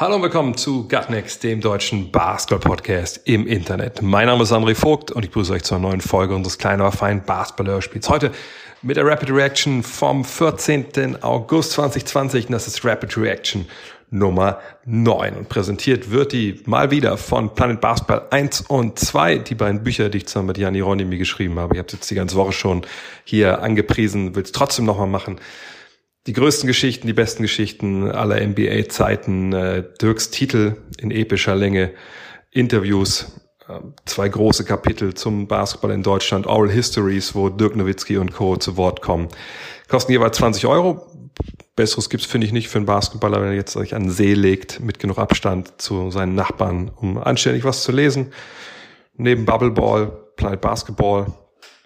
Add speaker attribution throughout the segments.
Speaker 1: Hallo und willkommen zu Gutnext, dem deutschen Basketball-Podcast im Internet. Mein Name ist André Vogt und ich grüße euch zur neuen Folge unseres kleinen, aber feinen Basketball-Hörspiels. Heute mit der Rapid Reaction vom 14. August 2020 und das ist Rapid Reaction Nummer 9. Und präsentiert wird die mal wieder von Planet Basketball 1 und 2, die beiden Bücher, die ich zusammen mit Jan Hieronymi geschrieben habe. Ich habe jetzt die ganze Woche schon hier angepriesen, will es trotzdem nochmal machen die größten Geschichten, die besten Geschichten aller NBA-Zeiten, äh, Dirks Titel in epischer Länge, Interviews, äh, zwei große Kapitel zum Basketball in Deutschland, Oral Histories, wo Dirk Nowitzki und Co. zu Wort kommen. Kosten jeweils 20 Euro. Besseres gibt's finde ich nicht für einen Basketballer, wenn er jetzt sich an den See legt, mit genug Abstand zu seinen Nachbarn, um anständig was zu lesen. Neben Bubbleball, Planet Basketball,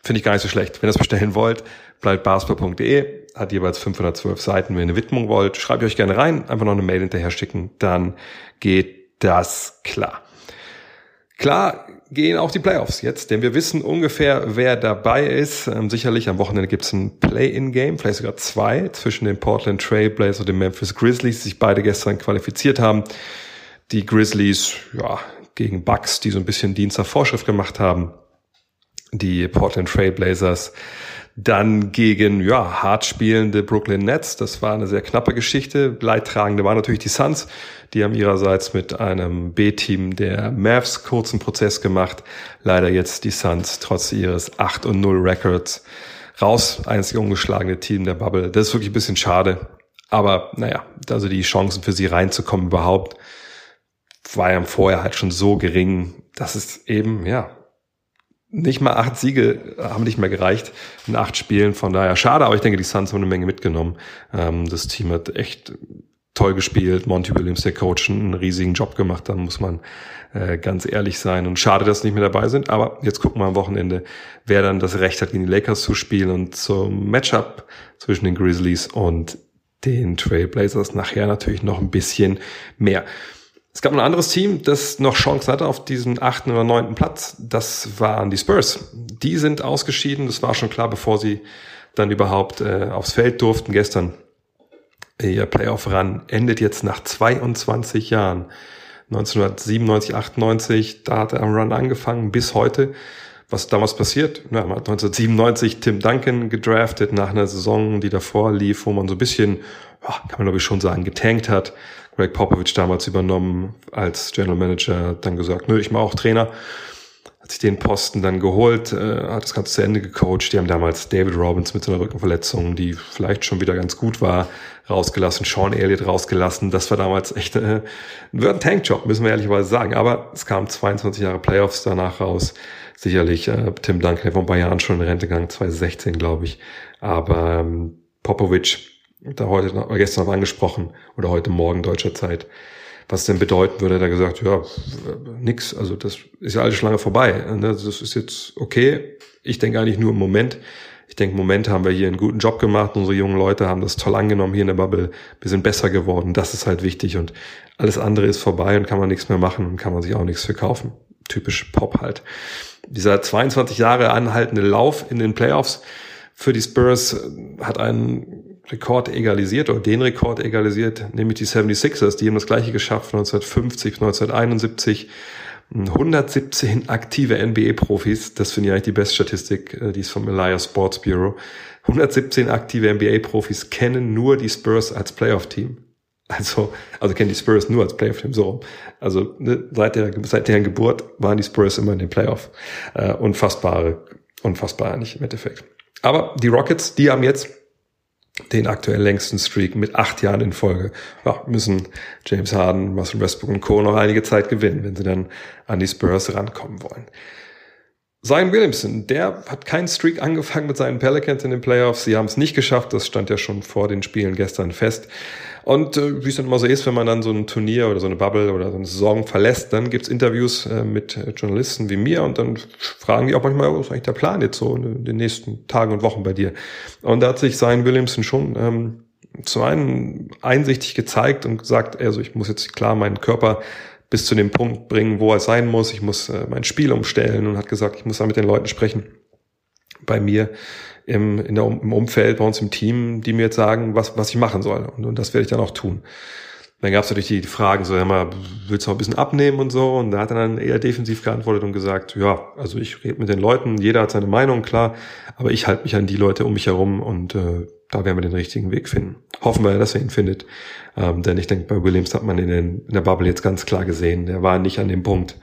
Speaker 1: finde ich gar nicht so schlecht. Wenn ihr das bestellen wollt, planetbasketball.de hat jeweils 512 Seiten. Wenn ihr eine Widmung wollt, schreibt euch gerne rein, einfach noch eine Mail hinterher schicken, dann geht das klar. Klar gehen auch die Playoffs jetzt, denn wir wissen ungefähr, wer dabei ist. Ähm, sicherlich am Wochenende gibt es ein Play-in-Game, vielleicht sogar zwei, zwischen den Portland Trailblazers und den Memphis Grizzlies, die sich beide gestern qualifiziert haben. Die Grizzlies, ja, gegen Bucks, die so ein bisschen Dienst nach Vorschrift gemacht haben. Die Portland Trailblazers dann gegen ja, hart spielende Brooklyn Nets. Das war eine sehr knappe Geschichte. Leidtragende waren natürlich die Suns. Die haben ihrerseits mit einem B-Team der Mavs kurzen Prozess gemacht. Leider jetzt die Suns trotz ihres 8 und 0 Records raus. Einzige ungeschlagene Team der Bubble. Das ist wirklich ein bisschen schade. Aber naja, also die Chancen für sie reinzukommen überhaupt war ja vorher halt schon so gering, dass es eben, ja, nicht mal acht Siege haben nicht mehr gereicht in acht Spielen. Von daher schade, aber ich denke, die Suns haben eine Menge mitgenommen. Ähm, das Team hat echt toll gespielt. Monty Williams, der Coach, einen riesigen Job gemacht. Da muss man äh, ganz ehrlich sein. Und schade, dass sie nicht mehr dabei sind. Aber jetzt gucken wir am Wochenende, wer dann das Recht hat, gegen die Lakers zu spielen. Und zum Matchup zwischen den Grizzlies und den Trailblazers nachher natürlich noch ein bisschen mehr. Es gab ein anderes Team, das noch Chancen hatte auf diesen achten oder neunten Platz. Das waren die Spurs. Die sind ausgeschieden. Das war schon klar, bevor sie dann überhaupt äh, aufs Feld durften. Gestern ihr Playoff-Run endet jetzt nach 22 Jahren. 1997, 98, da hat er am Run angefangen bis heute. Was damals passiert? Ja, man hat 1997 Tim Duncan gedraftet nach einer Saison, die davor lief, wo man so ein bisschen, kann man glaube ich schon sagen, getankt hat. Greg Popovich damals übernommen als General Manager, dann gesagt, nö, ich mache auch Trainer. Hat sich den Posten dann geholt, äh, hat das Ganze zu Ende gecoacht. Die haben damals David Robbins mit so einer Rückenverletzung, die vielleicht schon wieder ganz gut war, rausgelassen, Sean Elliott rausgelassen. Das war damals echt äh, ein Tankjob, müssen wir ehrlicherweise sagen. Aber es kamen 22 Jahre Playoffs danach raus. Sicherlich äh, Tim Duncan, der vor ein paar Jahren schon in Rente gegangen, 2016, glaube ich. Aber ähm, Popovich da heute noch, gestern noch angesprochen oder heute Morgen deutscher Zeit, was denn bedeuten würde, er gesagt, ja, nix, also das ist ja alles schon lange vorbei. Ne? Das ist jetzt okay. Ich denke eigentlich nur im Moment. Ich denke, im Moment haben wir hier einen guten Job gemacht. Unsere jungen Leute haben das toll angenommen hier in der Bubble. Wir sind besser geworden. Das ist halt wichtig. Und alles andere ist vorbei und kann man nichts mehr machen und kann man sich auch nichts verkaufen. Typisch Pop halt. Dieser 22 Jahre anhaltende Lauf in den Playoffs für die Spurs hat einen Rekord egalisiert oder den Rekord egalisiert, nämlich die 76ers, die haben das gleiche geschafft von 1950 bis 1971. 117 aktive NBA-Profis, das finde ich eigentlich die beste Statistik, äh, die ist vom Elias Sports Bureau. 117 aktive NBA-Profis kennen nur die Spurs als Playoff-Team. Also, also kennen die Spurs nur als Playoff-Team, so rum. Also ne, seit, der, seit deren Geburt waren die Spurs immer in den Playoff. Äh, unfassbare, unfassbar eigentlich im Endeffekt. Aber die Rockets, die haben jetzt den aktuell längsten Streak mit acht Jahren in Folge. Ja, müssen James Harden, Russell Westbrook und Co. noch einige Zeit gewinnen, wenn sie dann an die Spurs rankommen wollen. Zion Williamson, der hat keinen Streak angefangen mit seinen Pelicans in den Playoffs. Sie haben es nicht geschafft, das stand ja schon vor den Spielen gestern fest. Und äh, wie es dann immer so ist, wenn man dann so ein Turnier oder so eine Bubble oder so eine Saison verlässt, dann gibt's Interviews äh, mit Journalisten wie mir und dann fragen die auch manchmal, was ist eigentlich der Plan jetzt so in den nächsten Tagen und Wochen bei dir? Und da hat sich Zion Williamson schon ähm, zum einen einsichtig gezeigt und gesagt, also ich muss jetzt klar meinen Körper bis zu dem Punkt bringen, wo er sein muss. Ich muss äh, mein Spiel umstellen und hat gesagt, ich muss da mit den Leuten sprechen bei mir im, in der, im Umfeld, bei uns im Team, die mir jetzt sagen, was, was ich machen soll. Und, und das werde ich dann auch tun. Dann gab es natürlich die Fragen, so, ja mal, willst du noch ein bisschen abnehmen und so? Und da hat er dann eher defensiv geantwortet und gesagt, ja, also ich rede mit den Leuten, jeder hat seine Meinung, klar, aber ich halte mich an die Leute um mich herum und äh, da werden wir den richtigen Weg finden. Hoffen wir, dass er ihn findet. Ähm, denn ich denke, bei Williams hat man in, in der Bubble jetzt ganz klar gesehen, der war nicht an dem Punkt,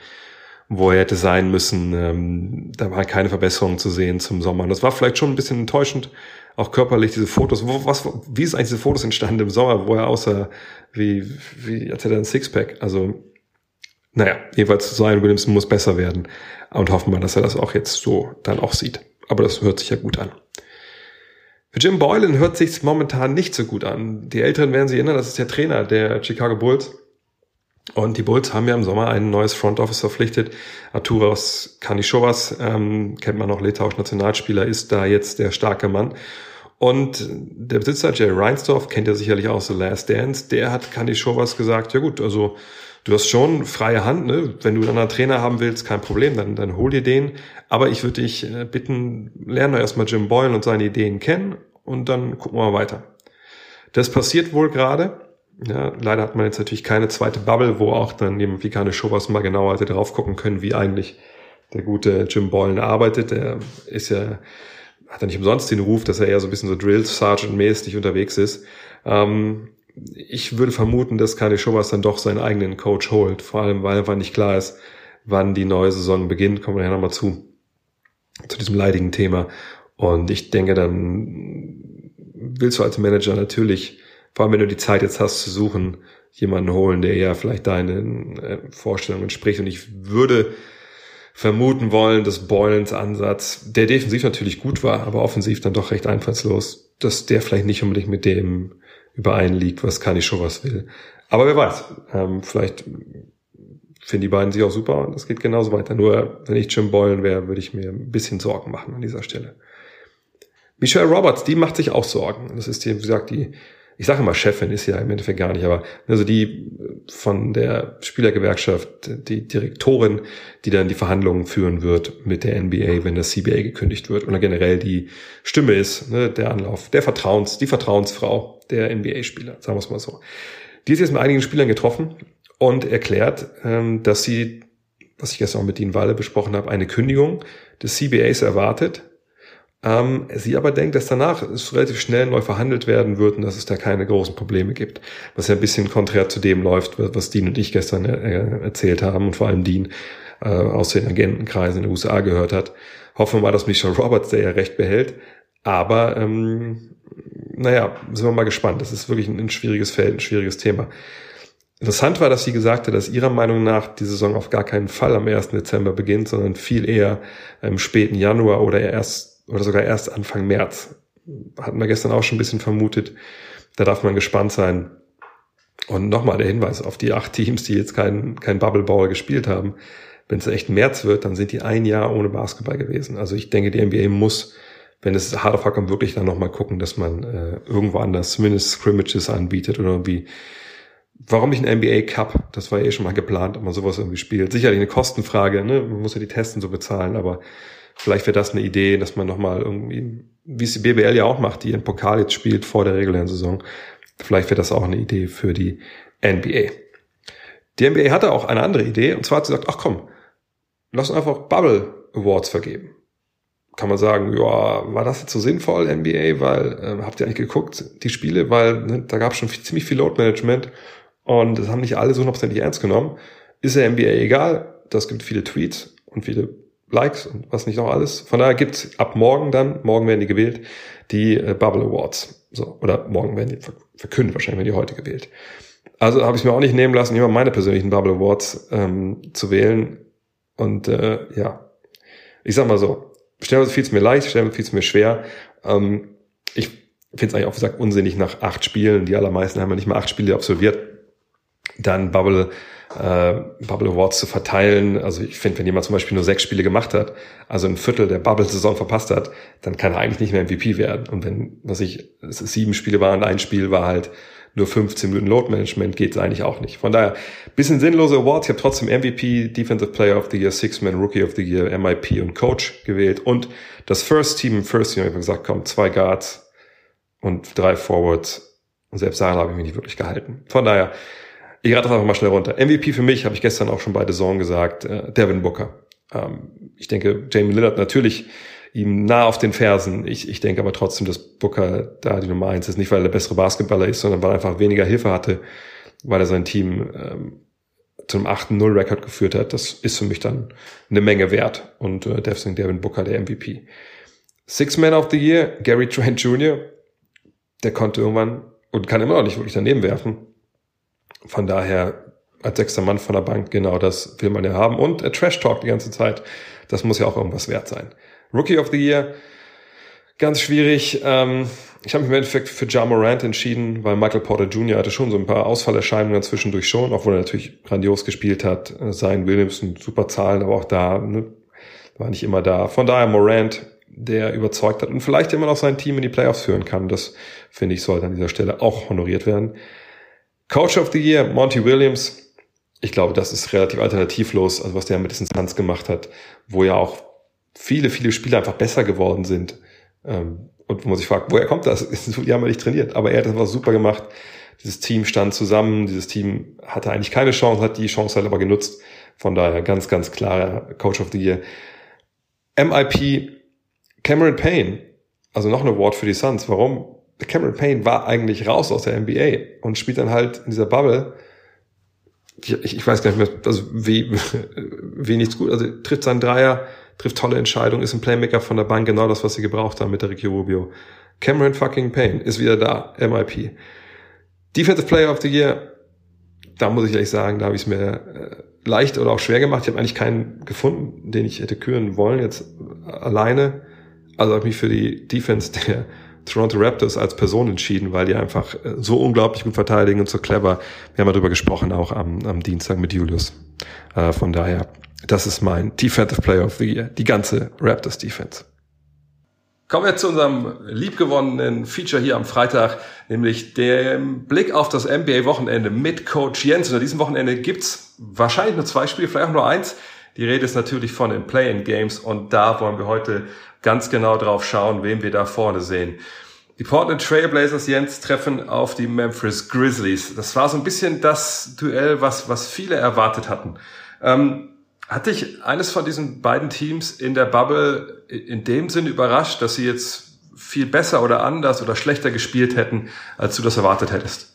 Speaker 1: wo er hätte sein müssen. Ähm, da war keine Verbesserung zu sehen zum Sommer. Und das war vielleicht schon ein bisschen enttäuschend, auch körperlich diese Fotos. Wo, was, wie ist eigentlich diese Fotos entstanden im Sommer, wo er außer wie, wie als hätte er ein Sixpack. Also, naja, jeweils sein Williamson muss besser werden. Und hoffen wir, dass er das auch jetzt so dann auch sieht. Aber das hört sich ja gut an. Für Jim Boylan hört sich's momentan nicht so gut an. Die Älteren werden sich erinnern, das ist der Trainer der Chicago Bulls. Und die Bulls haben ja im Sommer ein neues Front Office verpflichtet. Arturas Kanishovas, ähm, kennt man noch, litauisch Nationalspieler, ist da jetzt der starke Mann. Und der Besitzer, Jerry Reinsdorf, kennt ja sicherlich auch The Last Dance, der hat Kanishovas gesagt, ja gut, also du hast schon freie Hand, ne? wenn du einen Trainer haben willst, kein Problem, dann, dann hol dir den. Aber ich würde dich äh, bitten, lerne doch erstmal Jim Boyle und seine Ideen kennen und dann gucken wir mal weiter. Das passiert wohl gerade. Ja, leider hat man jetzt natürlich keine zweite Bubble, wo auch dann jemand wie keine Show mal genauer hätte drauf gucken können, wie eigentlich der gute Jim Boylan arbeitet. Der ist ja, hat er nicht umsonst den Ruf, dass er eher so ein bisschen so Drill Sergeant mäßig unterwegs ist. Ähm, ich würde vermuten, dass Kanye Schobers dann doch seinen eigenen Coach holt, vor allem weil einfach nicht klar ist, wann die neue Saison beginnt. Kommen wir ja nochmal zu, zu diesem leidigen Thema. Und ich denke, dann willst du als Manager natürlich, vor allem wenn du die Zeit jetzt hast zu suchen, jemanden holen, der ja vielleicht deinen äh, Vorstellungen entspricht. Und ich würde vermuten wollen, dass Boylens Ansatz, der defensiv natürlich gut war, aber offensiv dann doch recht einfallslos, dass der vielleicht nicht unbedingt mit dem übereinliegt, was kann ich schon was will. Aber wer weiß, ähm, vielleicht finden die beiden sich auch super und es geht genauso weiter. Nur wenn ich Jim Boylan wäre, würde ich mir ein bisschen Sorgen machen an dieser Stelle. Michelle Roberts, die macht sich auch Sorgen. Das ist die, wie gesagt, die, ich sage immer Chefin, ist ja im Endeffekt gar nicht, aber also die von der Spielergewerkschaft, die Direktorin, die dann die Verhandlungen führen wird mit der NBA, wenn das CBA gekündigt wird oder generell die Stimme ist, ne, der Anlauf, der Vertrauens, die Vertrauensfrau der NBA-Spieler, sagen wir es mal so. Die ist jetzt mit einigen Spielern getroffen und erklärt, ähm, dass sie, was ich gestern auch mit Dean Walle besprochen habe, eine Kündigung des CBAs erwartet. Ähm, sie aber denkt, dass danach es relativ schnell neu verhandelt werden wird und dass es da keine großen Probleme gibt. Was ja ein bisschen konträr zu dem läuft, was Dean und ich gestern äh, erzählt haben und vor allem Dean äh, aus den Agentenkreisen in den USA gehört hat. Hoffen wir mal, dass Michelle Roberts der ja recht behält. Aber ähm, naja, sind wir mal gespannt. Das ist wirklich ein, ein schwieriges Feld, ein schwieriges Thema. Interessant war, dass sie gesagt hat, dass ihrer Meinung nach die Saison auf gar keinen Fall am 1. Dezember beginnt, sondern viel eher im späten Januar oder erst oder sogar erst Anfang März. Hatten wir gestern auch schon ein bisschen vermutet. Da darf man gespannt sein. Und nochmal der Hinweis auf die acht Teams, die jetzt kein, kein Bubble Ball gespielt haben. Wenn es echt März wird, dann sind die ein Jahr ohne Basketball gewesen. Also ich denke, die NBA muss wenn es hart auf hart kommt, wirklich dann nochmal gucken, dass man äh, irgendwo anders zumindest Scrimmages anbietet oder irgendwie Warum nicht ein NBA Cup? Das war ja eh schon mal geplant, ob man sowas irgendwie spielt. Sicherlich eine Kostenfrage, ne? Man muss ja die Testen so bezahlen, aber vielleicht wäre das eine Idee, dass man nochmal irgendwie, wie es die BBL ja auch macht, die in Pokal jetzt spielt vor der regulären Saison. Vielleicht wäre das auch eine Idee für die NBA. Die NBA hatte auch eine andere Idee, und zwar hat sie gesagt, ach komm, lass uns einfach Bubble Awards vergeben kann man sagen, ja, war das jetzt so sinnvoll, NBA, weil äh, habt ihr eigentlich geguckt, die Spiele, weil ne, da gab es schon ziemlich viel Load Management und das haben nicht alle so hundertprozentig ernst genommen. Ist der NBA egal, das gibt viele Tweets und viele Likes und was nicht noch alles. Von daher gibt's ab morgen dann, morgen werden die gewählt, die äh, Bubble Awards. So, oder morgen werden die verkündet, wahrscheinlich werden die heute gewählt. Also habe ich mir auch nicht nehmen lassen, immer meine persönlichen Bubble Awards ähm, zu wählen. Und äh, ja, ich sag mal so, stellenweise fiel es mir leicht, stellenweise fiel es mir schwer. Ähm, ich finde es eigentlich auch gesagt unsinnig nach acht Spielen. Die allermeisten haben ja nicht mal acht Spiele absolviert. Dann Bubble äh, Bubble Awards zu verteilen. Also ich finde, wenn jemand zum Beispiel nur sechs Spiele gemacht hat, also ein Viertel der Bubble-Saison verpasst hat, dann kann er eigentlich nicht mehr MVP werden. Und wenn, was ich, sieben Spiele waren, ein Spiel war halt nur 15 Minuten Load Management, geht es eigentlich auch nicht. Von daher, bisschen sinnlose Awards. Ich habe trotzdem MVP, Defensive Player of the Year, Six-Man, Rookie of the Year, MIP und Coach gewählt. Und das First Team, First Team habe ich gesagt, komm, zwei Guards und drei Forwards. Und selbst daran habe ich mich nicht wirklich gehalten. Von daher, ich rate das einfach mal schnell runter. MVP für mich, habe ich gestern auch schon bei The Zone gesagt, äh, Devin Booker. Ähm, ich denke, Jamie Lillard natürlich ihm nah auf den Fersen. Ich, ich denke aber trotzdem, dass Booker da die Nummer eins ist. Nicht, weil er der bessere Basketballer ist, sondern weil er einfach weniger Hilfe hatte, weil er sein Team ähm, zum 8-0-Rekord geführt hat. Das ist für mich dann eine Menge wert. Und äh, deswegen Devin Booker der MVP. Six Man of the Year, Gary Trent Jr., der konnte irgendwann und kann immer noch nicht wirklich daneben werfen. Von daher als sechster Mann von der Bank, genau das will man ja haben. Und äh, Trash Talk die ganze Zeit, das muss ja auch irgendwas wert sein. Rookie of the Year, ganz schwierig. Ähm, ich habe mich im Endeffekt für Ja Morant entschieden, weil Michael Porter Jr. hatte schon so ein paar Ausfallerscheinungen zwischendurch schon, obwohl er natürlich grandios gespielt hat. Sein Williamson, super Zahlen, aber auch da ne, war nicht immer da. Von daher Morant, der überzeugt hat und vielleicht immer noch sein Team in die Playoffs führen kann. Das finde ich sollte an dieser Stelle auch honoriert werden. Coach of the Year, Monty Williams. Ich glaube, das ist relativ alternativlos, also was der mit diesen Suns gemacht hat, wo ja auch viele, viele Spieler einfach besser geworden sind. Ähm, und wo man sich fragt, woher kommt das? Die haben wir nicht trainiert, aber er hat das was super gemacht. Dieses Team stand zusammen, dieses Team hatte eigentlich keine Chance, hat die Chance halt aber genutzt. Von daher ganz, ganz klarer Coach of the Year. MIP Cameron Payne, also noch ein Award für die Suns. Warum? Cameron Payne war eigentlich raus aus der NBA und spielt dann halt in dieser Bubble. Ich, ich weiß gar nicht mehr, also wie, wie nichts gut, also trifft seinen Dreier, trifft tolle Entscheidungen, ist ein Playmaker von der Bank, genau das, was sie gebraucht haben mit der Ricky Rubio. Cameron fucking Payne ist wieder da, MIP. Defensive Player of the Year, da muss ich ehrlich sagen, da habe ich es mir äh, leicht oder auch schwer gemacht. Ich habe eigentlich keinen gefunden, den ich hätte küren wollen, jetzt alleine. Also habe ich mich für die Defense der Toronto Raptors als Person entschieden, weil die einfach äh, so unglaublich gut verteidigen und so clever. Wir haben darüber gesprochen, auch am, am Dienstag mit Julius. Äh, von daher, das ist mein Defensive Player of the Year, die ganze Raptors Defense. Kommen wir zu unserem liebgewonnenen Feature hier am Freitag, nämlich dem Blick auf das NBA-Wochenende mit Coach Jens. Und an diesem Wochenende gibt's wahrscheinlich nur zwei Spiele, vielleicht auch nur eins. Die Rede ist natürlich von den Play-in-Games und da wollen wir heute ganz genau drauf schauen, wen wir da vorne sehen. Die Portland Trailblazers, Jens, treffen auf die Memphis Grizzlies. Das war so ein bisschen das Duell, was, was viele erwartet hatten. Ähm, hat dich eines von diesen beiden Teams in der Bubble in dem Sinne überrascht, dass sie jetzt viel besser oder anders oder schlechter gespielt hätten, als du das erwartet hättest?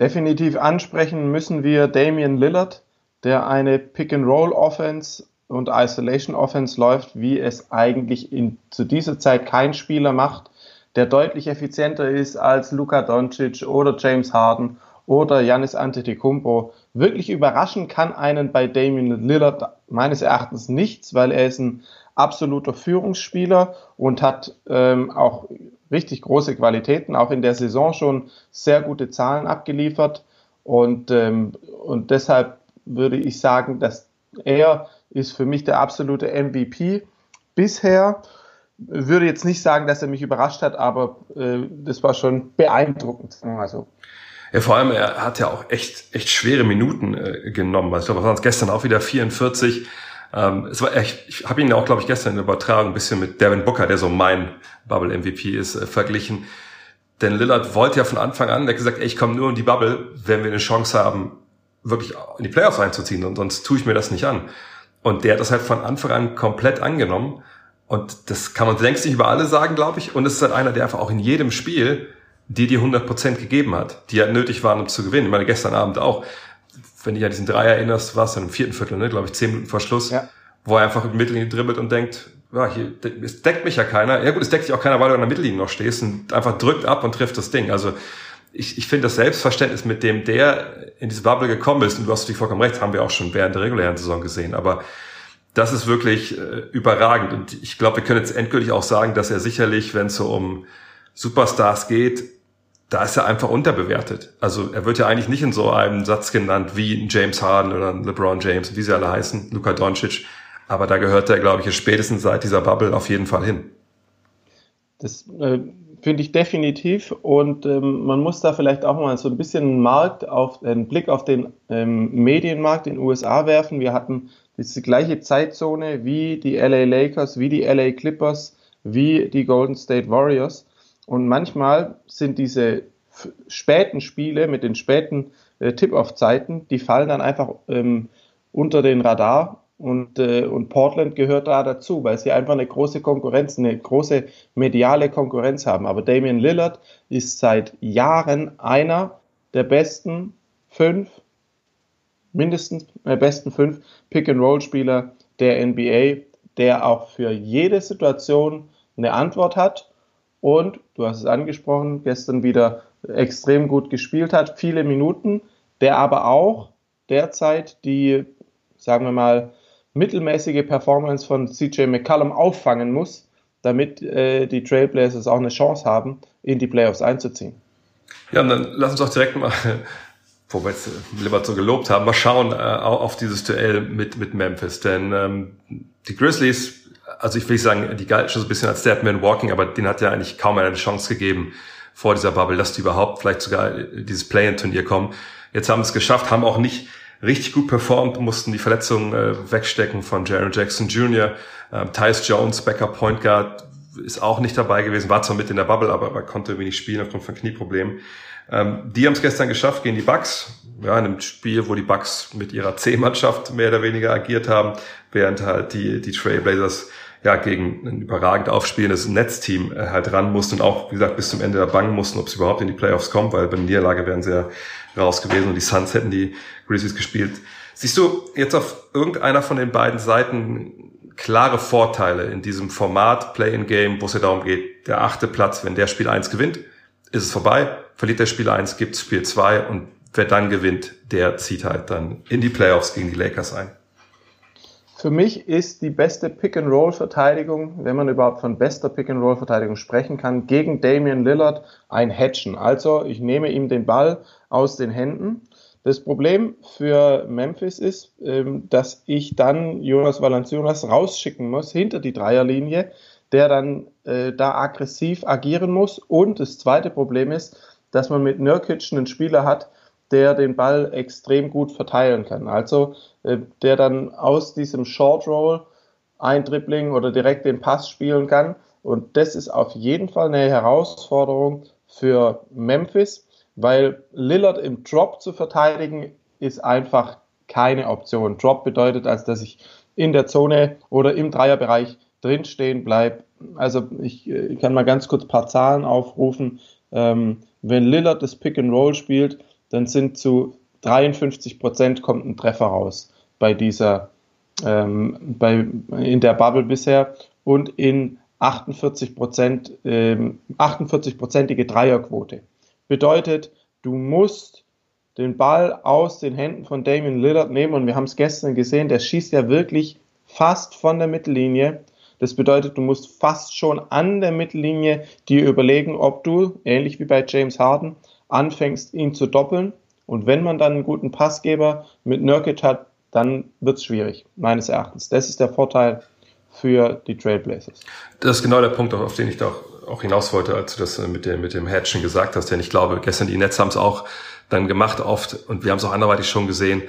Speaker 2: Definitiv ansprechen müssen wir Damian Lillard, der eine Pick-and-Roll-Offense und Isolation Offense läuft, wie es eigentlich in, zu dieser Zeit kein Spieler macht, der deutlich effizienter ist als Luka Doncic oder James Harden oder Janis Antetokounmpo. Wirklich überraschen kann einen bei Damian Lillard meines Erachtens nichts, weil er ist ein absoluter Führungsspieler und hat ähm, auch richtig große Qualitäten, auch in der Saison schon sehr gute Zahlen abgeliefert und, ähm, und deshalb würde ich sagen, dass er ist für mich der absolute MVP bisher. Würde jetzt nicht sagen, dass er mich überrascht hat, aber äh, das war schon beeindruckend. Also.
Speaker 1: Ja, vor allem, er hat ja auch echt, echt schwere Minuten äh, genommen. Also ich glaube, es waren gestern auch wieder 44. Ähm, es war echt, ich habe ihn auch, glaube ich, gestern in der Übertragung ein bisschen mit Devin Booker, der so mein Bubble MVP ist, äh, verglichen. Denn Lillard wollte ja von Anfang an, der hat gesagt, ey, ich komme nur in die Bubble, wenn wir eine Chance haben, wirklich in die Playoffs einzuziehen und sonst tue ich mir das nicht an. Und der hat das halt von Anfang an komplett angenommen. Und das kann man längst nicht über alle sagen, glaube ich. Und es ist halt einer, der einfach auch in jedem Spiel dir die 100% gegeben hat, die halt nötig waren, um zu gewinnen. Ich meine, gestern Abend auch, wenn du dich an diesen Dreier erinnerst, war es dann im vierten Viertel, ne, glaube ich, zehn Minuten vor Schluss, ja. wo er einfach im Mittellinie dribbelt und denkt, ja, hier, es deckt mich ja keiner. Ja gut, es deckt dich auch keiner, weil du an der Mittellinie noch stehst und einfach drückt ab und trifft das Ding. Also ich, ich finde das Selbstverständnis, mit dem der in diese Bubble gekommen ist, und du hast natürlich vollkommen recht, haben wir auch schon während der regulären Saison gesehen, aber das ist wirklich äh, überragend. Und ich glaube, wir können jetzt endgültig auch sagen, dass er sicherlich, wenn es so um Superstars geht, da ist er einfach unterbewertet. Also er wird ja eigentlich nicht in so einem Satz genannt wie ein James Harden oder ein LeBron James, wie sie alle heißen, Luka Doncic. Aber da gehört er, glaube ich, spätestens seit dieser Bubble auf jeden Fall hin.
Speaker 2: Das äh, finde ich definitiv. Und ähm, man muss da vielleicht auch mal so ein bisschen Markt auf, einen Blick auf den ähm, Medienmarkt in den USA werfen. Wir hatten diese gleiche Zeitzone wie die LA Lakers, wie die LA Clippers, wie die Golden State Warriors. Und manchmal sind diese späten Spiele mit den späten äh, Tip-Off-Zeiten, die fallen dann einfach ähm, unter den Radar und, äh, und Portland gehört da dazu, weil sie einfach eine große Konkurrenz, eine große mediale Konkurrenz haben. Aber Damian Lillard ist seit Jahren einer der besten fünf, mindestens äh, besten fünf Pick-and-Roll-Spieler der NBA, der auch für jede Situation eine Antwort hat und, du hast es angesprochen, gestern wieder extrem gut gespielt hat, viele Minuten, der aber auch derzeit die, sagen wir mal, mittelmäßige Performance von CJ McCallum auffangen muss, damit äh, die Trailblazers auch eine Chance haben, in die Playoffs einzuziehen.
Speaker 1: Ja, und dann lass uns auch direkt mal, wo wir jetzt Lippert so gelobt haben, mal schauen äh, auf dieses Duell mit, mit Memphis. Denn ähm, die Grizzlies also ich will nicht sagen, die galten schon so ein bisschen als Deadman Walking, aber den hat ja eigentlich kaum eine Chance gegeben vor dieser Bubble, dass die überhaupt vielleicht sogar dieses Play-in-Turnier kommen. Jetzt haben es geschafft, haben auch nicht richtig gut performt, mussten die Verletzungen äh, wegstecken von Jaron Jackson Jr., ähm, Tyus Jones, Backup Point Guard, ist auch nicht dabei gewesen, war zwar mit in der Bubble, aber, aber konnte wenig spielen aufgrund von Knieproblemen. Ähm, die haben es gestern geschafft gegen die Bucks, ja, in einem Spiel, wo die Bucks mit ihrer C-Mannschaft mehr oder weniger agiert haben, während halt die, die Trailblazers ja, gegen ein überragend aufspielendes Netzteam äh, halt ran mussten und auch, wie gesagt, bis zum Ende da bangen mussten, ob sie überhaupt in die Playoffs kommen, weil bei der Niederlage wären sie ja raus gewesen und die Suns hätten die Grizzlies gespielt. Siehst du jetzt auf irgendeiner von den beiden Seiten klare Vorteile in diesem Format Play-in-Game, wo es ja darum geht, der achte Platz, wenn der Spiel eins gewinnt, ist es vorbei, verliert der Spiel eins, gibt Spiel zwei und wer dann gewinnt, der zieht halt dann in die Playoffs gegen die Lakers ein.
Speaker 2: Für mich ist die beste Pick-and-Roll-Verteidigung, wenn man überhaupt von bester Pick-and-Roll-Verteidigung sprechen kann, gegen Damian Lillard ein Hatchen. Also ich nehme ihm den Ball aus den Händen. Das Problem für Memphis ist, ähm, dass ich dann Jonas Valanciunas rausschicken muss hinter die Dreierlinie, der dann äh, da aggressiv agieren muss. Und das zweite Problem ist, dass man mit Nurkic einen Spieler hat, der den Ball extrem gut verteilen kann. Also äh, der dann aus diesem Short Roll ein Dribbling oder direkt den Pass spielen kann. Und das ist auf jeden Fall eine Herausforderung für Memphis, weil Lillard im Drop zu verteidigen ist einfach keine Option. Drop bedeutet also, dass ich in der Zone oder im Dreierbereich drinstehen bleibe. Also ich, ich, äh, kann mal ganz kurz ein paar Zahlen aufrufen. Ähm, wenn Lillard das Pick and Roll spielt, dann sind zu 53 Prozent kommt ein Treffer raus bei dieser, ähm, bei, in der Bubble bisher und in 48 Prozent, ähm, 48-prozentige Dreierquote. Bedeutet, du musst den Ball aus den Händen von Damien Lillard nehmen und wir haben es gestern gesehen, der schießt ja wirklich fast von der Mittellinie. Das bedeutet, du musst fast schon an der Mittellinie dir überlegen, ob du, ähnlich wie bei James Harden, anfängst, ihn zu doppeln. Und wenn man dann einen guten Passgeber mit Nurkic hat, dann wird es schwierig, meines Erachtens. Das ist der Vorteil für die Trailblazers.
Speaker 1: Das ist genau der Punkt, auf den ich doch auch hinaus wollte, als du das mit dem, mit dem Hatchen gesagt hast. Denn ich glaube, gestern die Nets haben es auch dann gemacht oft und wir haben es auch anderweitig schon gesehen,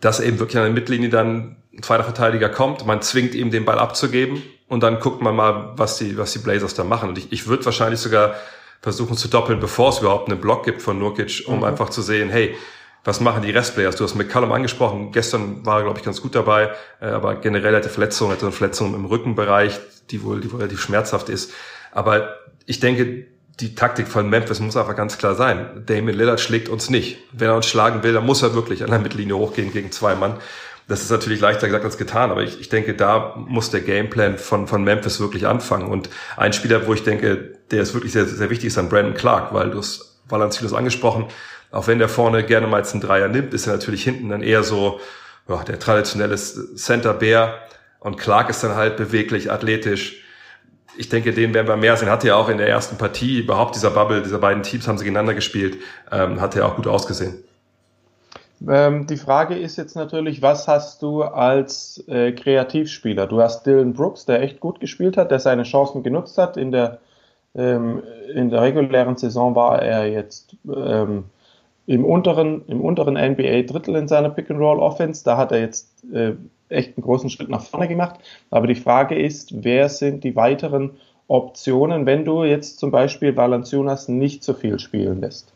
Speaker 1: dass eben wirklich an der Mittellinie dann ein zweiter Verteidiger kommt, man zwingt ihm den Ball abzugeben und dann guckt man mal, was die, was die Blazers da machen. Und ich, ich würde wahrscheinlich sogar versuchen zu doppeln, bevor es überhaupt einen Block gibt von Nurkic, um mhm. einfach zu sehen, hey, was machen die Restplayers? Du hast McCallum angesprochen. Gestern war er, glaube ich, ganz gut dabei, äh, aber generell hatte Verletzungen, hatte eine Verletzung im Rückenbereich, die wohl, die wohl relativ schmerzhaft ist. Aber ich denke, die Taktik von Memphis muss einfach ganz klar sein. Damien Lillard schlägt uns nicht. Wenn er uns schlagen will, dann muss er wirklich an der Mittellinie hochgehen gegen zwei Mann. Das ist natürlich leichter gesagt als getan, aber ich, ich denke, da muss der Gameplan von, von Memphis wirklich anfangen. Und ein Spieler, wo ich denke, der ist wirklich sehr, sehr wichtig, ist dann Brandon Clark, weil du hast Valanciunas angesprochen, auch wenn der vorne gerne mal jetzt einen Dreier nimmt, ist er natürlich hinten dann eher so ja, der traditionelle Center Bear. Und Clark ist dann halt beweglich, athletisch. Ich denke, den werden wir mehr sehen. Hat ja auch in der ersten Partie überhaupt dieser Bubble, dieser beiden Teams haben sie gegeneinander gespielt, ähm, hat ja auch gut ausgesehen.
Speaker 2: Ähm, die Frage ist jetzt natürlich, was hast du als äh, Kreativspieler? Du hast Dylan Brooks, der echt gut gespielt hat, der seine Chancen genutzt hat. In der, ähm, in der regulären Saison war er jetzt ähm, im unteren, im unteren NBA-Drittel in seiner Pick-and-Roll-Offense. Da hat er jetzt äh, echt einen großen Schritt nach vorne gemacht. Aber die Frage ist, wer sind die weiteren Optionen, wenn du jetzt zum Beispiel Valanciunas nicht so viel spielen lässt?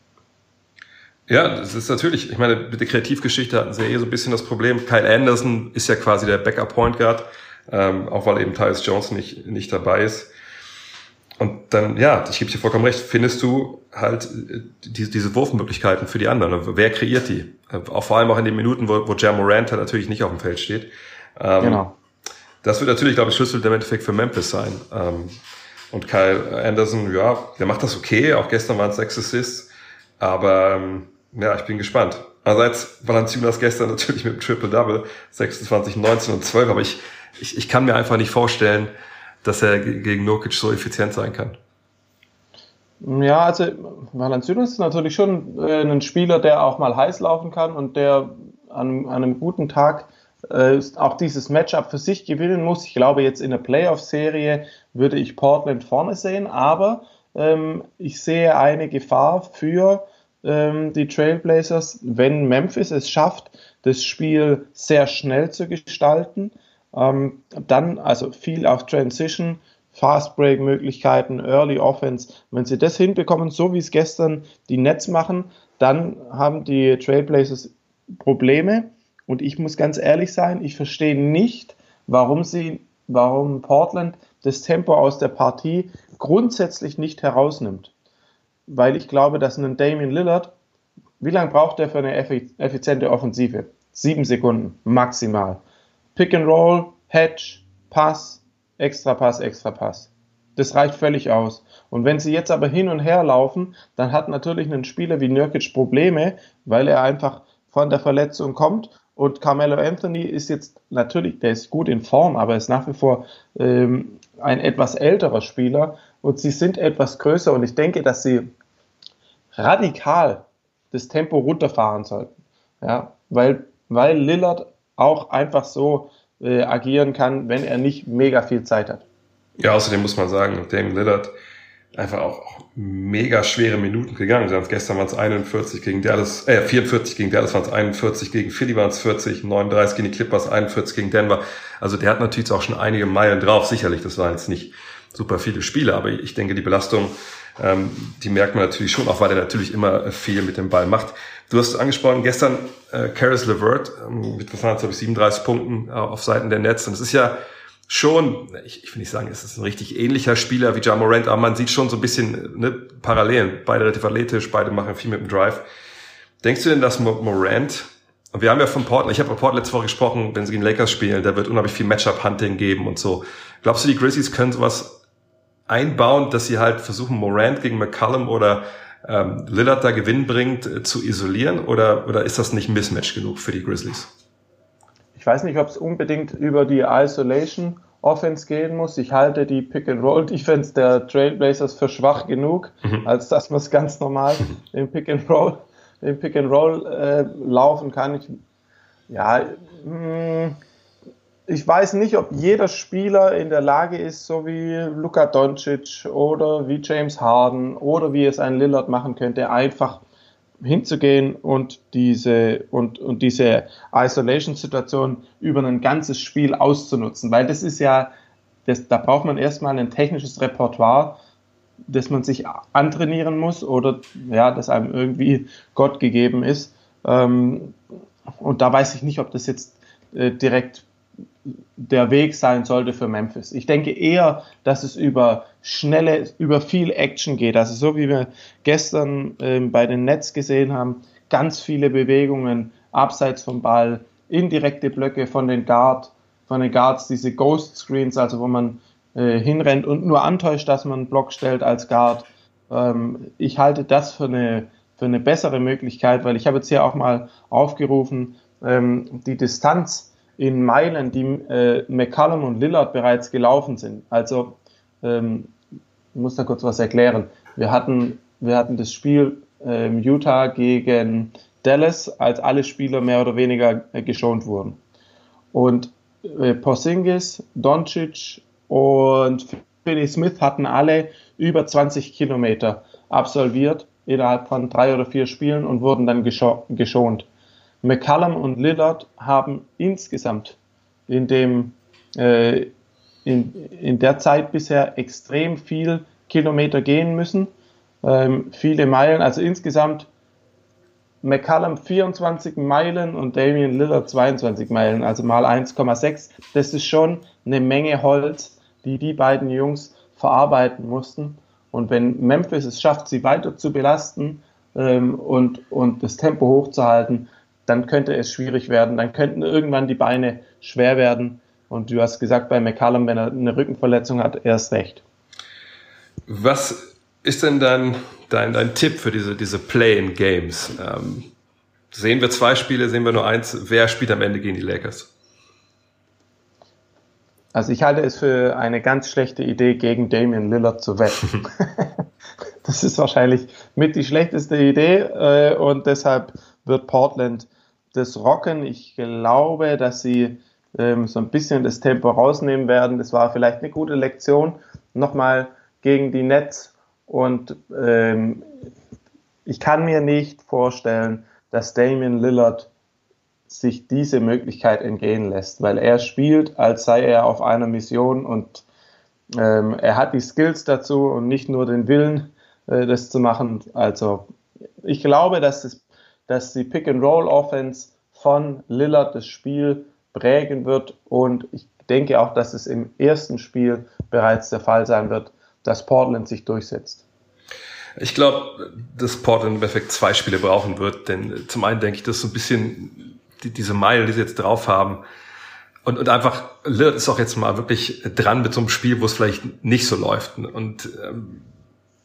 Speaker 1: Ja, das ist natürlich, ich meine, mit der Kreativgeschichte hatten sie ja eh so ein bisschen das Problem. Kyle Anderson ist ja quasi der Backup-Point Guard, ähm, auch weil eben Tyus Jones nicht, nicht dabei ist. Und dann, ja, ich gebe dir vollkommen recht, findest du halt äh, die, diese Wurfmöglichkeiten für die anderen. Wer kreiert die? Äh, auch vor allem auch in den Minuten, wo, wo Jam Morant halt natürlich nicht auf dem Feld steht. Ähm, genau. Das wird natürlich, glaube ich, Schlüssel im Endeffekt für Memphis sein. Ähm, und Kyle Anderson, ja, der macht das okay. Auch gestern waren es sechs Assists. Aber ähm, ja, ich bin gespannt. Einerseits Valanciunas gestern natürlich mit dem Triple-Double, 26, 19 und 12, aber ich, ich, ich kann mir einfach nicht vorstellen, dass er gegen Nurkic so effizient sein kann.
Speaker 2: Ja, also Valanciunas ist natürlich schon äh, ein Spieler, der auch mal heiß laufen kann und der an, an einem guten Tag äh, auch dieses Matchup für sich gewinnen muss. Ich glaube, jetzt in der Playoff-Serie würde ich Portland vorne sehen, aber ähm, ich sehe eine Gefahr für ähm, die Trailblazers, wenn Memphis es schafft, das Spiel sehr schnell zu gestalten, ähm, dann also viel auf Transition, Fast Break Möglichkeiten, Early Offense. Wenn sie das hinbekommen, so wie es gestern die Nets machen, dann haben die Trailblazers Probleme. Und ich muss ganz ehrlich sein, ich verstehe nicht, warum sie, warum Portland das Tempo aus der Partie grundsätzlich nicht herausnimmt weil ich glaube, dass ein Damian Lillard, wie lange braucht er für eine effiziente Offensive? Sieben Sekunden maximal. Pick and Roll, Hedge, Pass, extra Pass, extra Pass. Das reicht völlig aus. Und wenn sie jetzt aber hin und her laufen, dann hat natürlich ein Spieler wie Nurkic Probleme, weil er einfach von der Verletzung kommt. Und Carmelo Anthony ist jetzt natürlich, der ist gut in Form, aber ist nach wie vor ähm, ein etwas älterer Spieler und sie sind etwas größer und ich denke, dass sie radikal das Tempo runterfahren sollten. Ja, weil, weil Lillard auch einfach so äh, agieren kann, wenn er nicht mega viel Zeit hat.
Speaker 1: Ja, außerdem muss man sagen, Damon Lillard einfach auch, auch mega schwere Minuten gegangen. sind. Gestern waren es 41 gegen Dallas, äh, 44 gegen Dallas waren es 41, gegen Philly waren es 40, 39 gegen die Clippers, 41 gegen Denver. Also der hat natürlich auch schon einige Meilen drauf, sicherlich. Das waren jetzt nicht super viele Spiele, aber ich denke, die Belastung, ähm, die merkt man natürlich schon, auch weil er natürlich immer viel mit dem Ball macht. Du hast angesprochen, gestern äh, Caris LeVert ähm, mit, was glaube ich, 37 Punkten äh, auf Seiten der Nets. Und es ist ja schon, ich, ich will nicht sagen, es ist ein richtig ähnlicher Spieler wie John Morant, aber man sieht schon so ein bisschen ne, Parallelen. Beide relativ athletisch, beide machen viel mit dem Drive. Denkst du denn, dass Morant und wir haben ja von Portland, ich habe von Portland letzte Woche gesprochen, wenn sie gegen Lakers spielen, da wird unheimlich viel Matchup-Hunting geben und so. Glaubst du, die Grizzlies können sowas einbauen, dass sie halt versuchen, Morant gegen McCallum oder ähm, Lillard da Gewinn bringt, äh, zu isolieren? Oder, oder ist das nicht Mismatch genug für die Grizzlies?
Speaker 2: Ich weiß nicht, ob es unbedingt über die Isolation Offense gehen muss. Ich halte die Pick-and-Roll-Defense der Trailblazers für schwach genug, mhm. als dass man es ganz normal im Pick-and-Roll im Pick-and-Roll äh, laufen kann. Ich, ja, mh, mm, ich weiß nicht, ob jeder Spieler in der Lage ist, so wie Luka Doncic oder wie James Harden oder wie es ein Lillard machen könnte, einfach hinzugehen und diese und, und diese Isolation-Situation über ein ganzes Spiel auszunutzen, weil das ist ja, das, da braucht man erstmal ein technisches Repertoire, das man sich antrainieren muss oder ja, das einem irgendwie Gott gegeben ist. Ähm, und da weiß ich nicht, ob das jetzt äh, direkt der Weg sein sollte für Memphis. Ich denke eher, dass es über schnelle, über viel Action geht. Also so wie wir gestern ähm, bei den Nets gesehen haben, ganz viele Bewegungen abseits vom Ball, indirekte Blöcke von den Guard, von den Guards, diese Ghost Screens, also wo man äh, hinrennt und nur antäuscht, dass man einen Block stellt als Guard. Ähm, ich halte das für eine, für eine bessere Möglichkeit, weil ich habe jetzt hier auch mal aufgerufen, ähm, die Distanz in Meilen, die äh, McCallum und Lillard bereits gelaufen sind. Also, ähm, ich muss da kurz was erklären. Wir hatten, wir hatten das Spiel äh, Utah gegen Dallas, als alle Spieler mehr oder weniger äh, geschont wurden. Und äh, Porzingis, Doncic und Finney Smith hatten alle über 20 Kilometer absolviert innerhalb von drei oder vier Spielen und wurden dann geschont. McCallum und Lillard haben insgesamt in dem äh, in, in der Zeit bisher extrem viel Kilometer gehen müssen, ähm, viele Meilen, also insgesamt McCallum 24 Meilen und Damian Lillard 22 Meilen, also mal 1,6. Das ist schon eine Menge Holz, die die beiden Jungs verarbeiten mussten. Und wenn Memphis es schafft, sie weiter zu belasten ähm, und, und das Tempo hochzuhalten, dann könnte es schwierig werden. Dann könnten irgendwann die Beine schwer werden. Und du hast gesagt, bei McCallum, wenn er eine Rückenverletzung hat, erst recht.
Speaker 1: Was ist denn dann dein, dein Tipp für diese, diese Play-in-Games? Ähm, sehen wir zwei Spiele, sehen wir nur eins. Wer spielt am Ende gegen die Lakers?
Speaker 2: Also ich halte es für eine ganz schlechte Idee, gegen Damian Lillard zu wetten. das ist wahrscheinlich mit die schlechteste Idee äh, und deshalb wird Portland das rocken. Ich glaube, dass sie ähm, so ein bisschen das Tempo rausnehmen werden. Das war vielleicht eine gute Lektion. Nochmal gegen die Nets und ähm, ich kann mir nicht vorstellen, dass Damian Lillard sich diese Möglichkeit entgehen lässt, weil er spielt, als sei er auf einer Mission und ähm, er hat die Skills dazu und nicht nur den Willen, äh, das zu machen. Also ich glaube, dass, es, dass die Pick-and-Roll-Offense von Lillard das Spiel prägen wird und ich denke auch, dass es im ersten Spiel bereits der Fall sein wird, dass Portland sich durchsetzt.
Speaker 1: Ich glaube, dass Portland im Effekt zwei Spiele brauchen wird, denn zum einen denke ich, dass so ein bisschen die, diese Meile, die sie jetzt drauf haben. Und, und einfach, Lillard ist auch jetzt mal wirklich dran mit so einem Spiel, wo es vielleicht nicht so läuft. Und ähm,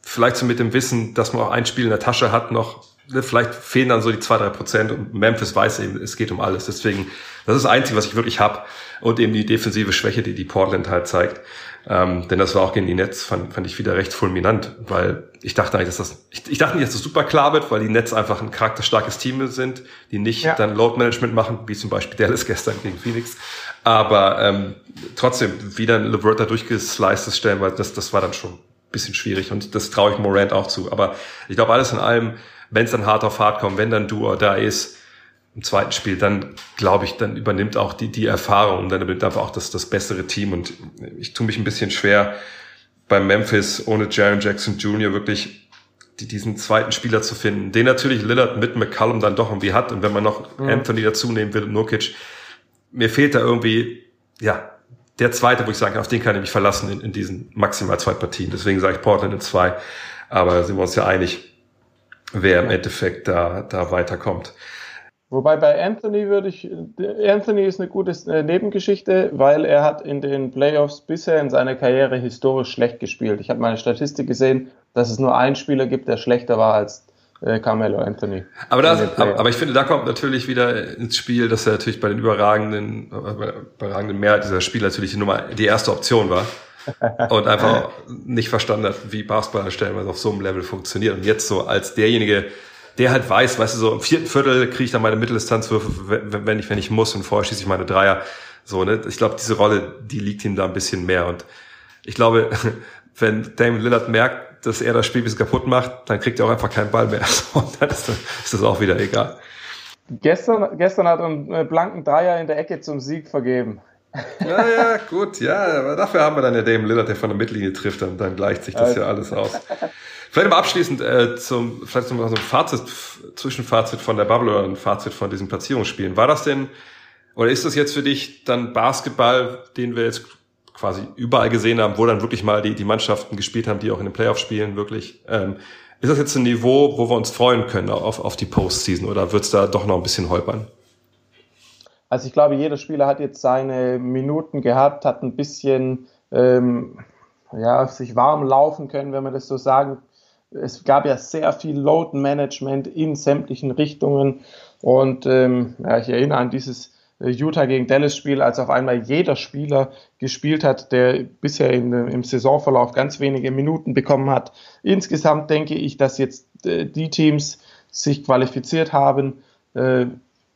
Speaker 1: vielleicht so mit dem Wissen, dass man auch ein Spiel in der Tasche hat noch, vielleicht fehlen dann so die zwei drei Prozent und Memphis weiß eben, es geht um alles. Deswegen, das ist das Einzige, was ich wirklich habe. Und eben die defensive Schwäche, die die Portland halt zeigt. Ähm, denn das war auch gegen die Nets, fand, fand ich wieder recht fulminant, weil ich dachte eigentlich, dass das, ich, ich dachte nicht, dass das super klar wird, weil die Nets einfach ein charakterstarkes Team sind, die nicht ja. dann Load Management machen, wie zum Beispiel Dallas gestern gegen Phoenix. Aber ähm, trotzdem, wie dann LeVert da durchgesliced stellen, weil das, das war dann schon ein bisschen schwierig und das traue ich Morant auch zu. Aber ich glaube, alles in allem, wenn es dann hart auf hart kommt, wenn dann Duo da ist, im zweiten Spiel, dann glaube ich, dann übernimmt auch die, die Erfahrung, dann übernimmt einfach auch das, das bessere Team und ich tue mich ein bisschen schwer bei Memphis ohne Jaron Jackson Jr. wirklich die, diesen zweiten Spieler zu finden, den natürlich Lillard mit McCallum dann doch irgendwie hat und wenn man noch mhm. Anthony dazu nehmen will, Nurkic, mir fehlt da irgendwie, ja, der zweite, wo ich sage, auf den kann ich mich verlassen in, in diesen maximal zwei Partien. Deswegen sage ich Portland in zwei, aber sind wir uns ja einig, wer im Endeffekt da, da weiterkommt.
Speaker 2: Wobei bei Anthony würde ich, Anthony ist eine gute äh, Nebengeschichte, weil er hat in den Playoffs bisher in seiner Karriere historisch schlecht gespielt. Ich habe meine Statistik gesehen, dass es nur einen Spieler gibt, der schlechter war als äh, Carmelo Anthony.
Speaker 1: Aber, das, aber, ich finde, da kommt natürlich wieder ins Spiel, dass er natürlich bei den überragenden, äh, überragenden Mehrheit dieser Spieler natürlich die Nummer, die erste Option war. Und einfach nicht verstanden hat, wie Basketball stellenweise auf so einem Level funktioniert. Und jetzt so als derjenige, der halt weiß, weißt du, so im vierten Viertel kriege ich dann meine Mitteldistanzwürfe, wenn ich, wenn ich muss und vorher schieße ich meine Dreier. So, ne? Ich glaube, diese Rolle, die liegt ihm da ein bisschen mehr. Und ich glaube, wenn Damon Lillard merkt, dass er das Spiel bis kaputt macht, dann kriegt er auch einfach keinen Ball mehr. Und dann ist ist das auch wieder egal.
Speaker 2: Gestern, gestern hat er einen blanken Dreier in der Ecke zum Sieg vergeben.
Speaker 1: Ja, ja, gut, ja, aber dafür haben wir dann ja Damon Lillard, der von der Mittellinie trifft, und dann gleicht sich das also. ja alles aus. Vielleicht mal abschließend äh, zum, vielleicht so ein Fazit, Zwischenfazit von der Bubble oder ein Fazit von diesen Platzierungsspielen. War das denn, oder ist das jetzt für dich dann Basketball, den wir jetzt quasi überall gesehen haben, wo dann wirklich mal die, die Mannschaften gespielt haben, die auch in den Playoffs spielen, wirklich? Ähm, ist das jetzt ein Niveau, wo wir uns freuen können auf, auf die Postseason oder wird es da doch noch ein bisschen holpern?
Speaker 2: Also ich glaube, jeder Spieler hat jetzt seine Minuten gehabt, hat ein bisschen ähm, ja, sich warm laufen können, wenn man das so sagen es gab ja sehr viel Load Management in sämtlichen Richtungen. Und ähm, ja, ich erinnere an dieses äh, Utah gegen Dallas Spiel, als auf einmal jeder Spieler gespielt hat, der bisher in, im Saisonverlauf ganz wenige Minuten bekommen hat. Insgesamt denke ich, dass jetzt äh, die Teams sich qualifiziert haben, äh,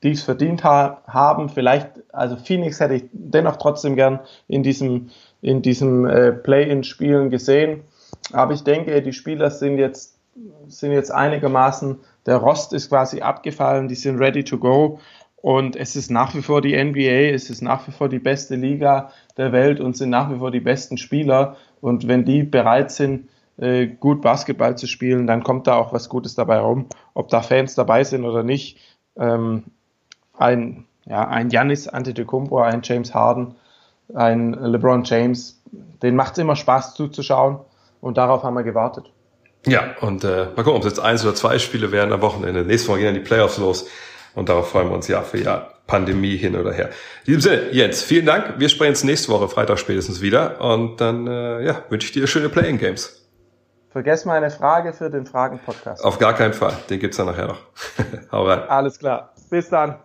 Speaker 2: die es verdient ha haben. Vielleicht, also Phoenix hätte ich dennoch trotzdem gern in diesem, in diesem äh, Play-in-Spielen gesehen. Aber ich denke, die Spieler sind jetzt, sind jetzt einigermaßen, der Rost ist quasi abgefallen, die sind ready to go. Und es ist nach wie vor die NBA, es ist nach wie vor die beste Liga der Welt und sind nach wie vor die besten Spieler. Und wenn die bereit sind, äh, gut Basketball zu spielen, dann kommt da auch was Gutes dabei rum. Ob da Fans dabei sind oder nicht. Ähm, ein, ja, ein Giannis Antetokounmpo, ein James Harden, ein LeBron James, den macht es immer Spaß zuzuschauen und darauf haben wir gewartet.
Speaker 1: Ja, und äh, mal gucken, ob es jetzt eins oder zwei Spiele werden am Wochenende. Nächstes Mal gehen dann die Playoffs los. Und darauf freuen wir uns Jahr für Jahr. Pandemie hin oder her. In diesem Sinne, Jens, vielen Dank. Wir sprechen uns nächste Woche, Freitag spätestens wieder. Und dann äh, ja, wünsche ich dir schöne Playing Games.
Speaker 2: Vergesst meine Frage für den Fragen-Podcast.
Speaker 1: Auf gar keinen Fall. Den gibt's dann nachher noch.
Speaker 2: Hau rein. Alles klar. Bis dann.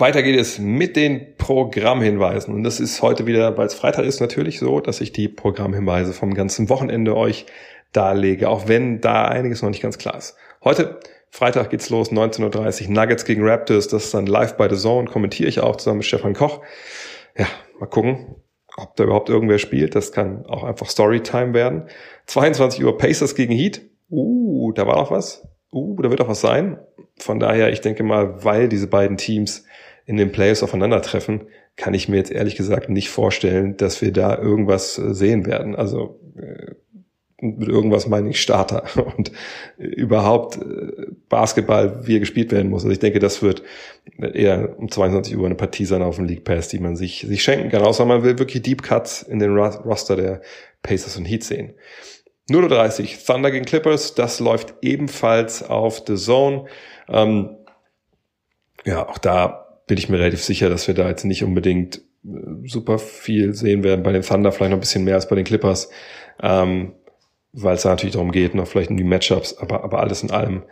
Speaker 1: Weiter geht es mit den Programmhinweisen. Und das ist heute wieder, weil es Freitag ist, natürlich so, dass ich die Programmhinweise vom ganzen Wochenende euch darlege, auch wenn da einiges noch nicht ganz klar ist. Heute Freitag geht's los, 19.30 Uhr, Nuggets gegen Raptors, das ist dann live bei The Zone, kommentiere ich auch zusammen mit Stefan Koch. Ja, mal gucken, ob da überhaupt irgendwer spielt. Das kann auch einfach Storytime werden. 22 Uhr Pacers gegen Heat. Uh, da war noch was. Uh, da wird auch was sein. Von daher, ich denke mal, weil diese beiden Teams in den Playoffs aufeinandertreffen, kann ich mir jetzt ehrlich gesagt nicht vorstellen, dass wir da irgendwas sehen werden. Also äh, mit irgendwas meine ich Starter und überhaupt äh, Basketball, wie er gespielt werden muss. Also ich denke, das wird eher um 22 Uhr eine Partie sein auf dem League Pass, die man sich, sich schenken kann, außer man will wirklich Deep Cuts in den Roster der Pacers und Heat sehen. 0.30 Uhr, Thunder gegen Clippers, das läuft ebenfalls auf The Zone. Ähm, ja, auch da bin ich mir relativ sicher, dass wir da jetzt nicht unbedingt äh, super viel sehen werden. Bei den Thunder vielleicht noch ein bisschen mehr als bei den Clippers. Ähm, weil es da natürlich darum geht, noch vielleicht um die Matchups, aber, aber alles in allem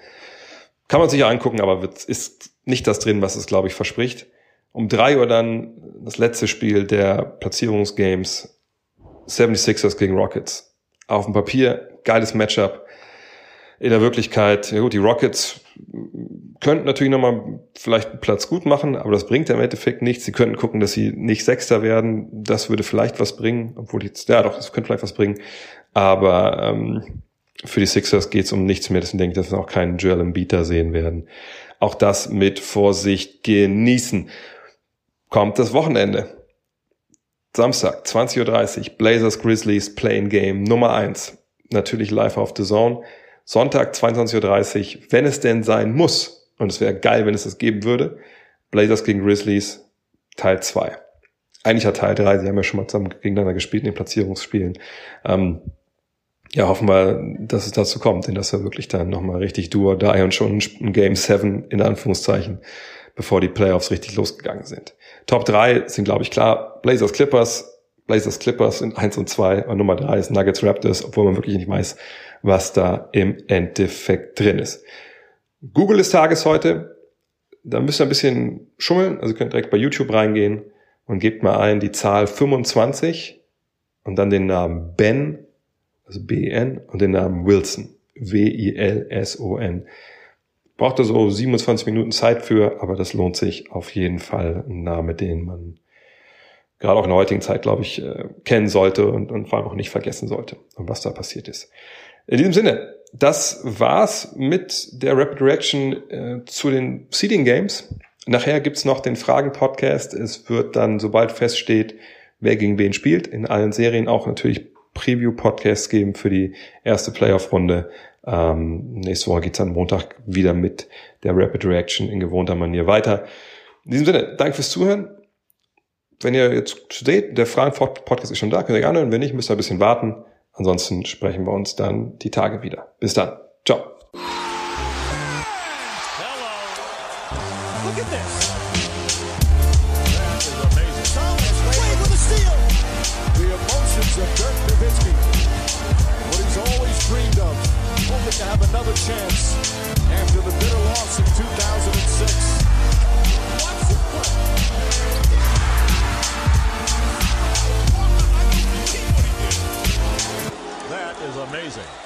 Speaker 1: kann man sich ja angucken, aber wird, ist nicht das drin, was es, glaube ich, verspricht. Um drei Uhr dann das letzte Spiel der Platzierungsgames 76ers gegen Rockets. Auf dem Papier, geiles Matchup. In der Wirklichkeit, ja gut, die Rockets könnten natürlich nochmal vielleicht einen Platz gut machen, aber das bringt ja im Endeffekt nichts. Sie könnten gucken, dass sie nicht Sechster werden. Das würde vielleicht was bringen, obwohl jetzt, ja doch, das könnte vielleicht was bringen. Aber ähm, für die Sixers geht es um nichts mehr. Deswegen denke ich, dass wir auch keinen Joel Embiid da sehen werden. Auch das mit Vorsicht genießen. Kommt das Wochenende. Samstag, 20.30 Uhr, Blazers Grizzlies Playing Game Nummer eins. Natürlich live auf The Zone. Sonntag, 22.30 Uhr, wenn es denn sein muss, und es wäre geil, wenn es das geben würde, Blazers gegen Grizzlies Teil 2. Eigentlich hat Teil 3, sie haben ja schon mal zusammen gegeneinander gespielt in den Platzierungsspielen. Ähm, ja, hoffen wir, dass es dazu kommt, denn das war wirklich dann nochmal richtig do or die und schon ein Game 7 in Anführungszeichen, bevor die Playoffs richtig losgegangen sind. Top 3 sind, glaube ich, klar, Blazers Clippers, Blazers Clippers sind 1 und 2 und Nummer 3 ist Nuggets Raptors, obwohl man wirklich nicht weiß, was da im Endeffekt drin ist. Google des Tages heute, da müsst ihr ein bisschen schummeln, also ihr könnt direkt bei YouTube reingehen und gebt mal ein die Zahl 25 und dann den Namen Ben also B-E-N, und den Namen Wilson, W-I-L-S-O-N. Braucht er so 27 Minuten Zeit für, aber das lohnt sich auf jeden Fall. Ein Name, den man gerade auch in der heutigen Zeit, glaube ich, äh, kennen sollte und, und vor allem auch nicht vergessen sollte, und was da passiert ist. In diesem Sinne, das war's mit der Rapid Reaction äh, zu den Seeding Games. Nachher gibt's noch den Fragen-Podcast. Es wird dann, sobald feststeht, wer gegen wen spielt, in allen Serien auch natürlich Preview-Podcasts geben für die erste Playoff-Runde. Ähm, nächste Woche geht's dann Montag wieder mit der Rapid Reaction in gewohnter Manier weiter. In diesem Sinne, danke fürs Zuhören. Wenn ihr jetzt seht, der Fragen-Podcast ist schon da, könnt ihr gerne hören. Wenn nicht, müsst ihr ein bisschen warten. Ansonsten sprechen wir uns dann die Tage wieder. Bis dann. Ciao.
Speaker 3: of Dirk Nowitzki. What amazing.